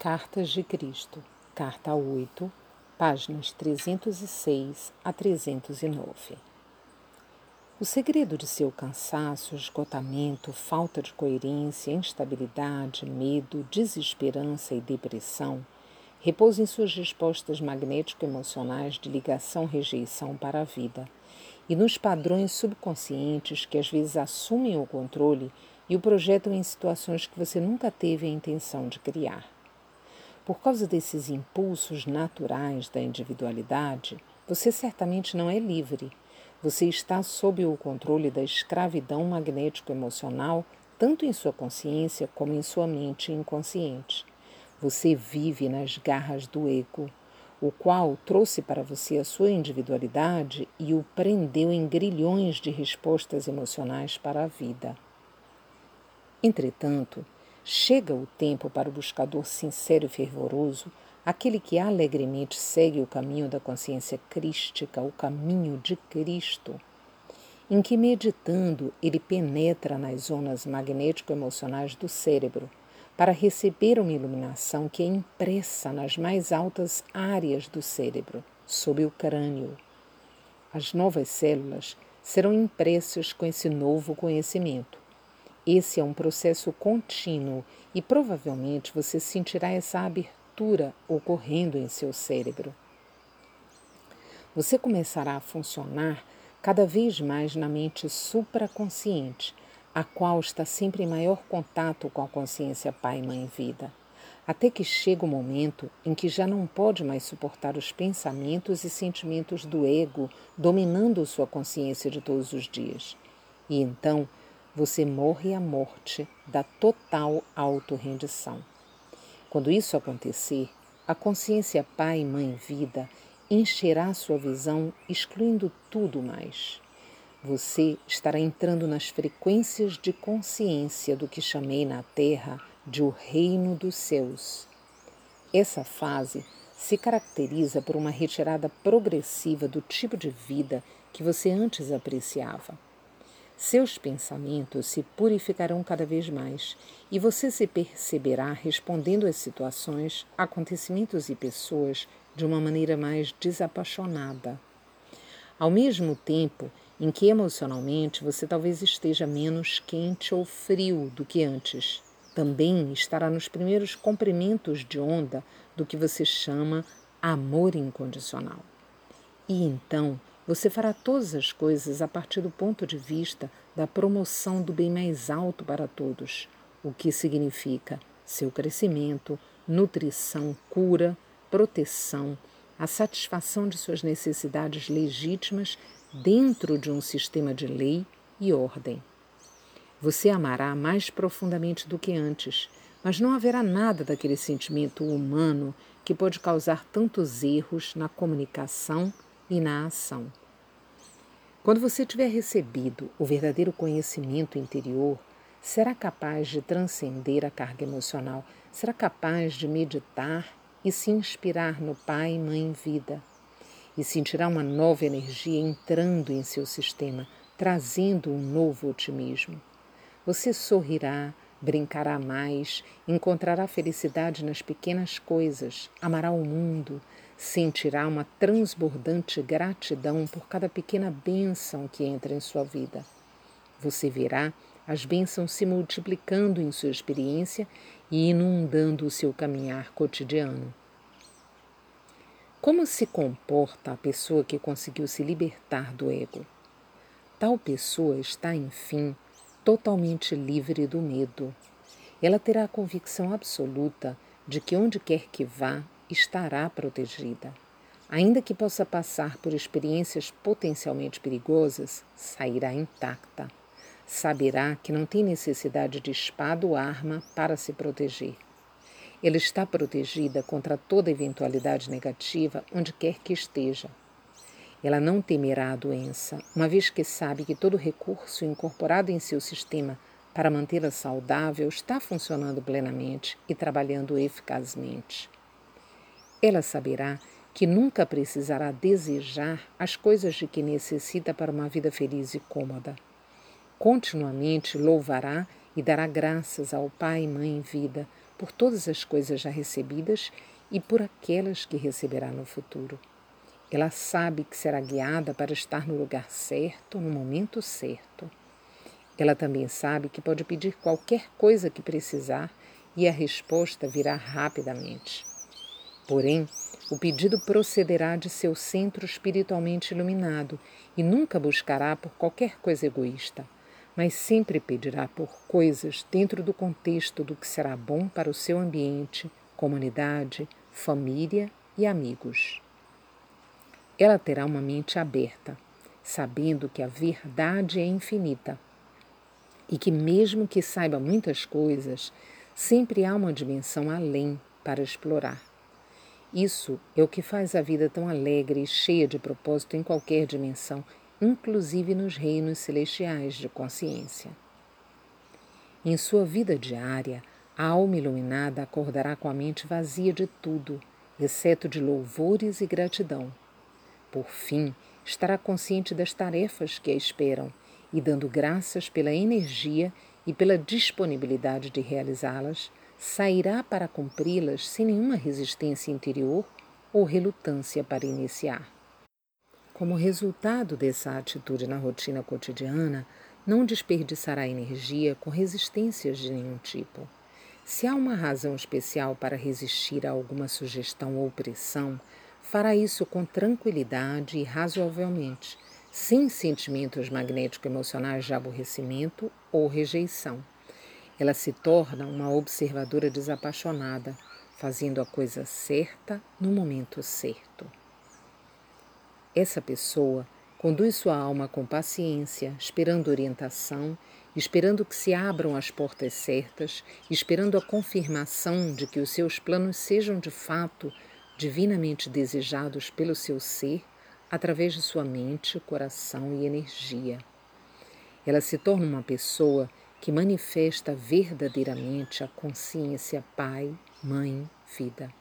Cartas de Cristo, Carta 8, páginas 306 a 309. O segredo de seu cansaço, esgotamento, falta de coerência, instabilidade, medo, desesperança e depressão repousa em suas respostas magnético-emocionais de ligação-rejeição para a vida e nos padrões subconscientes que às vezes assumem o controle e o projetam em situações que você nunca teve a intenção de criar. Por causa desses impulsos naturais da individualidade, você certamente não é livre. Você está sob o controle da escravidão magnético-emocional, tanto em sua consciência como em sua mente inconsciente. Você vive nas garras do ego, o qual trouxe para você a sua individualidade e o prendeu em grilhões de respostas emocionais para a vida. Entretanto, Chega o tempo para o buscador sincero e fervoroso, aquele que alegremente segue o caminho da consciência crística, o caminho de Cristo, em que, meditando, ele penetra nas zonas magnético-emocionais do cérebro para receber uma iluminação que é impressa nas mais altas áreas do cérebro, sob o crânio. As novas células serão impressas com esse novo conhecimento esse é um processo contínuo e provavelmente você sentirá essa abertura ocorrendo em seu cérebro. Você começará a funcionar cada vez mais na mente supraconsciente, a qual está sempre em maior contato com a consciência Pai, Mãe Vida, até que chega o momento em que já não pode mais suportar os pensamentos e sentimentos do ego dominando sua consciência de todos os dias. E então você morre a morte da total autorrendição. Quando isso acontecer, a consciência Pai, Mãe, Vida encherá sua visão, excluindo tudo mais. Você estará entrando nas frequências de consciência do que chamei na Terra de o Reino dos Céus. Essa fase se caracteriza por uma retirada progressiva do tipo de vida que você antes apreciava. Seus pensamentos se purificarão cada vez mais e você se perceberá respondendo às situações, acontecimentos e pessoas de uma maneira mais desapaixonada. Ao mesmo tempo em que emocionalmente você talvez esteja menos quente ou frio do que antes, também estará nos primeiros comprimentos de onda do que você chama amor incondicional. E então você fará todas as coisas a partir do ponto de vista da promoção do bem mais alto para todos, o que significa seu crescimento, nutrição, cura, proteção, a satisfação de suas necessidades legítimas dentro de um sistema de lei e ordem. Você amará mais profundamente do que antes, mas não haverá nada daquele sentimento humano que pode causar tantos erros na comunicação e na ação. Quando você tiver recebido o verdadeiro conhecimento interior, será capaz de transcender a carga emocional, será capaz de meditar e se inspirar no Pai, Mãe, Vida. E sentirá uma nova energia entrando em seu sistema, trazendo um novo otimismo. Você sorrirá, brincará mais, encontrará felicidade nas pequenas coisas, amará o mundo, sentirá uma transbordante gratidão por cada pequena bênção que entra em sua vida. Você verá as bênçãos se multiplicando em sua experiência e inundando o seu caminhar cotidiano. Como se comporta a pessoa que conseguiu se libertar do ego? Tal pessoa está, enfim, totalmente livre do medo. Ela terá a convicção absoluta de que onde quer que vá, estará protegida. Ainda que possa passar por experiências potencialmente perigosas, sairá intacta. Saberá que não tem necessidade de espada ou arma para se proteger. Ela está protegida contra toda eventualidade negativa onde quer que esteja. Ela não temerá a doença, uma vez que sabe que todo recurso incorporado em seu sistema para mantê-la saudável está funcionando plenamente e trabalhando eficazmente. Ela saberá que nunca precisará desejar as coisas de que necessita para uma vida feliz e cômoda. Continuamente louvará e dará graças ao Pai e Mãe em vida por todas as coisas já recebidas e por aquelas que receberá no futuro. Ela sabe que será guiada para estar no lugar certo, no momento certo. Ela também sabe que pode pedir qualquer coisa que precisar e a resposta virá rapidamente. Porém, o pedido procederá de seu centro espiritualmente iluminado e nunca buscará por qualquer coisa egoísta, mas sempre pedirá por coisas dentro do contexto do que será bom para o seu ambiente, comunidade, família e amigos. Ela terá uma mente aberta, sabendo que a verdade é infinita e que, mesmo que saiba muitas coisas, sempre há uma dimensão além para explorar. Isso é o que faz a vida tão alegre e cheia de propósito em qualquer dimensão, inclusive nos reinos celestiais de consciência. Em sua vida diária, a alma iluminada acordará com a mente vazia de tudo, exceto de louvores e gratidão. Por fim, estará consciente das tarefas que a esperam e dando graças pela energia e pela disponibilidade de realizá-las, sairá para cumpri-las sem nenhuma resistência interior ou relutância para iniciar. Como resultado dessa atitude na rotina cotidiana, não desperdiçará energia com resistências de nenhum tipo. Se há uma razão especial para resistir a alguma sugestão ou pressão, fará isso com tranquilidade e razoavelmente, sem sentimentos magnético-emocionais de aborrecimento ou rejeição. Ela se torna uma observadora desapaixonada, fazendo a coisa certa no momento certo. Essa pessoa conduz sua alma com paciência, esperando orientação, esperando que se abram as portas certas, esperando a confirmação de que os seus planos sejam de fato divinamente desejados pelo seu ser através de sua mente, coração e energia. Ela se torna uma pessoa que manifesta verdadeiramente a consciência Pai, Mãe, Vida.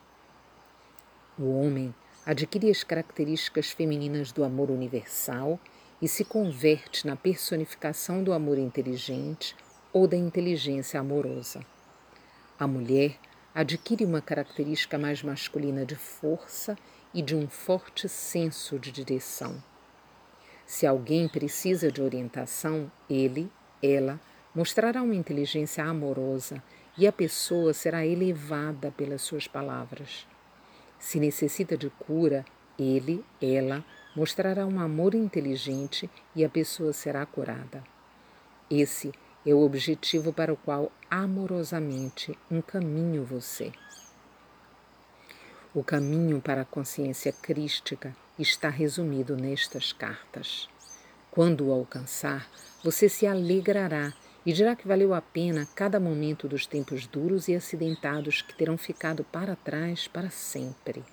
O homem adquire as características femininas do amor universal e se converte na personificação do amor inteligente ou da inteligência amorosa. A mulher adquire uma característica mais masculina de força e de um forte senso de direção. Se alguém precisa de orientação, ele, ela, mostrará uma inteligência amorosa e a pessoa será elevada pelas suas palavras. Se necessita de cura, ele, ela, mostrará um amor inteligente e a pessoa será curada. Esse é o objetivo para o qual amorosamente encaminho você. O caminho para a consciência crística está resumido nestas cartas. Quando o alcançar, você se alegrará e dirá que valeu a pena cada momento dos tempos duros e acidentados que terão ficado para trás para sempre.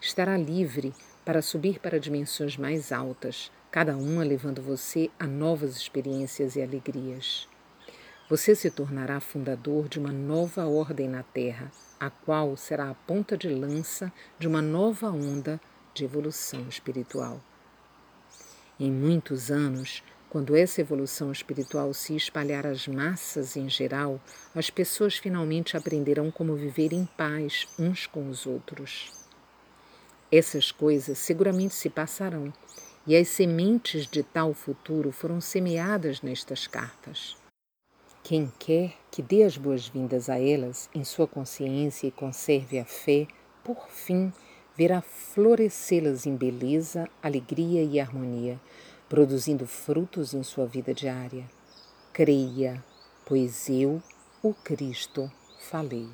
Estará livre para subir para dimensões mais altas, cada uma levando você a novas experiências e alegrias. Você se tornará fundador de uma nova ordem na Terra, a qual será a ponta de lança de uma nova onda de evolução espiritual. Em muitos anos, quando essa evolução espiritual se espalhar às massas em geral, as pessoas finalmente aprenderão como viver em paz uns com os outros. Essas coisas seguramente se passarão, e as sementes de tal futuro foram semeadas nestas cartas. Quem quer que dê as boas-vindas a elas em sua consciência e conserve a fé, por fim verá florescê-las em beleza, alegria e harmonia, produzindo frutos em sua vida diária. Creia, pois eu, o Cristo, falei.